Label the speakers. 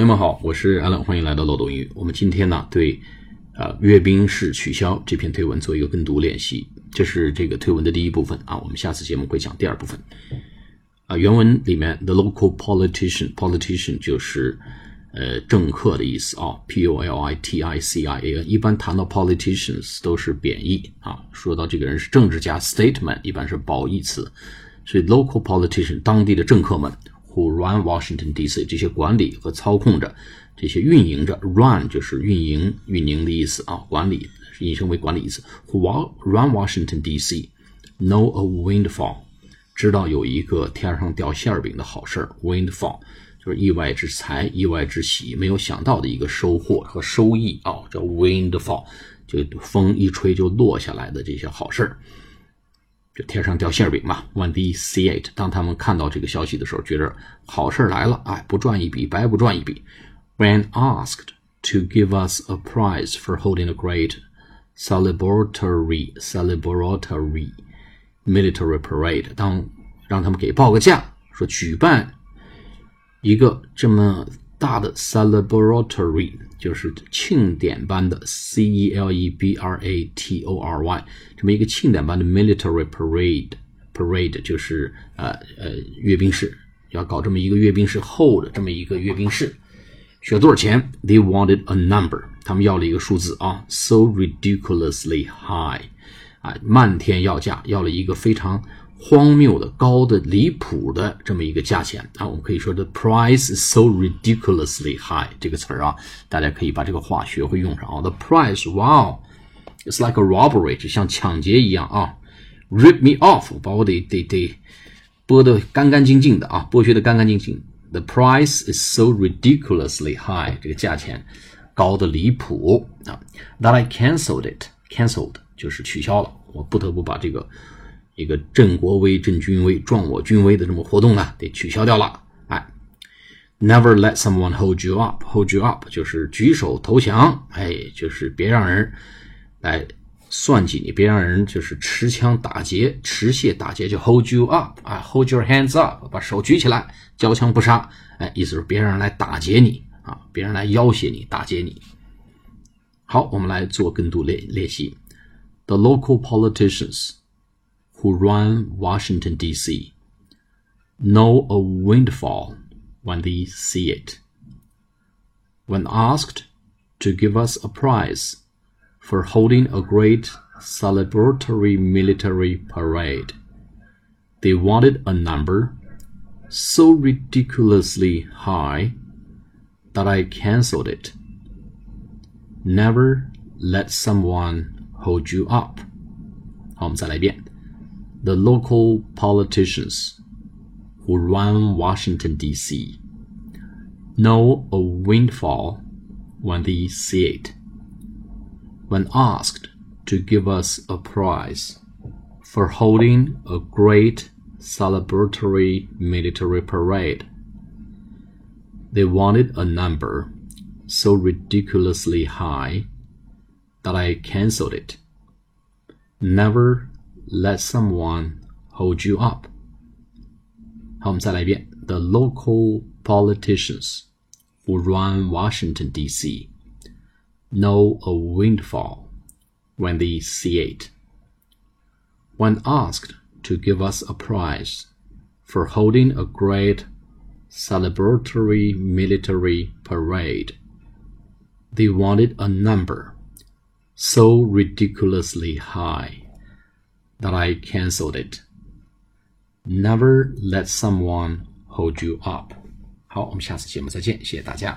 Speaker 1: 朋友们好，我是 Allen，欢迎来到漏斗英语。我们今天呢，对呃阅兵式取消这篇推文做一个跟读练习。这是这个推文的第一部分啊，我们下次节目会讲第二部分。啊，原文里面 the local politician，politician 就是呃政客的意思啊 p o l i t i c i a n。一般谈到 politicians 都是贬义啊，说到这个人是政治家，statement 一般是褒义词。所以 local politician 当地的政客们。Who run Washington D.C. 这些管理和操控着，这些运营着，run 就是运营、运营的意思啊，管理引申为管理意思。Who run Washington D.C. know a windfall，知道有一个天上掉馅饼的好事儿，windfall 就是意外之财、意外之喜，没有想到的一个收获和收益啊，叫 windfall，就风一吹就落下来的这些好事儿。天上掉馅饼嘛。When they see it，当他们看到这个消息的时候，觉着好事来了，哎，不赚一笔白不赚一笔。When asked to give us a prize for holding a great celebratory celebratory military parade，当让他们给报个价，说举办一个这么大的 celebratory。就是庆典般的 C E L E B R A T O R Y 这么一个庆典般的 military parade parade 就是呃呃阅兵式，要搞这么一个阅兵式后的这么一个阅兵式，需要多少钱？They wanted a number，他们要了一个数字啊，so ridiculously high，啊，漫天要价，要了一个非常。荒谬的、高的、离谱的这么一个价钱啊，我们可以说 the price is so ridiculously high 这个词儿啊，大家可以把这个话学会用上啊。The price, wow, it's like a robbery，就像抢劫一样啊。Rip me off，把我得得得剥得干干净净的啊，剥削得干干净净。The price is so ridiculously high，这个价钱高的离谱啊。That I cancelled it，cancelled 就是取消了，我不得不把这个。一个振国威、振军威、壮我军威的这么活动呢，得取消掉了。哎，Never let someone hold you up，hold you up 就是举手投降，哎，就是别让人来算计你，别让人就是持枪打劫、持械打劫，就 hold you up 啊，hold your hands up，把手举起来，交枪不杀，哎，意思是别让人来打劫你啊，别人来要挟你、打劫你。好，我们来做跟读练练习。The local politicians. who run Washington, D.C. know a windfall when they see it. When asked to give us a prize for holding a great celebratory military parade, they wanted a number so ridiculously high that I cancelled it. Never let someone hold you up. 好，我们再来一遍。 The local politicians who run Washington, D.C. know a windfall when they see it. When asked to give us a prize for holding a great celebratory military parade, they wanted a number so ridiculously high that I cancelled it. Never let someone hold you up. 好，我们再来一遍。The local politicians who run Washington D.C. know a windfall when they see it. When asked to give us a prize for holding a great celebratory military parade, they wanted a number so ridiculously high that I cancelled it. Never let someone hold you up. 好，我们下次节目再见，谢谢大家。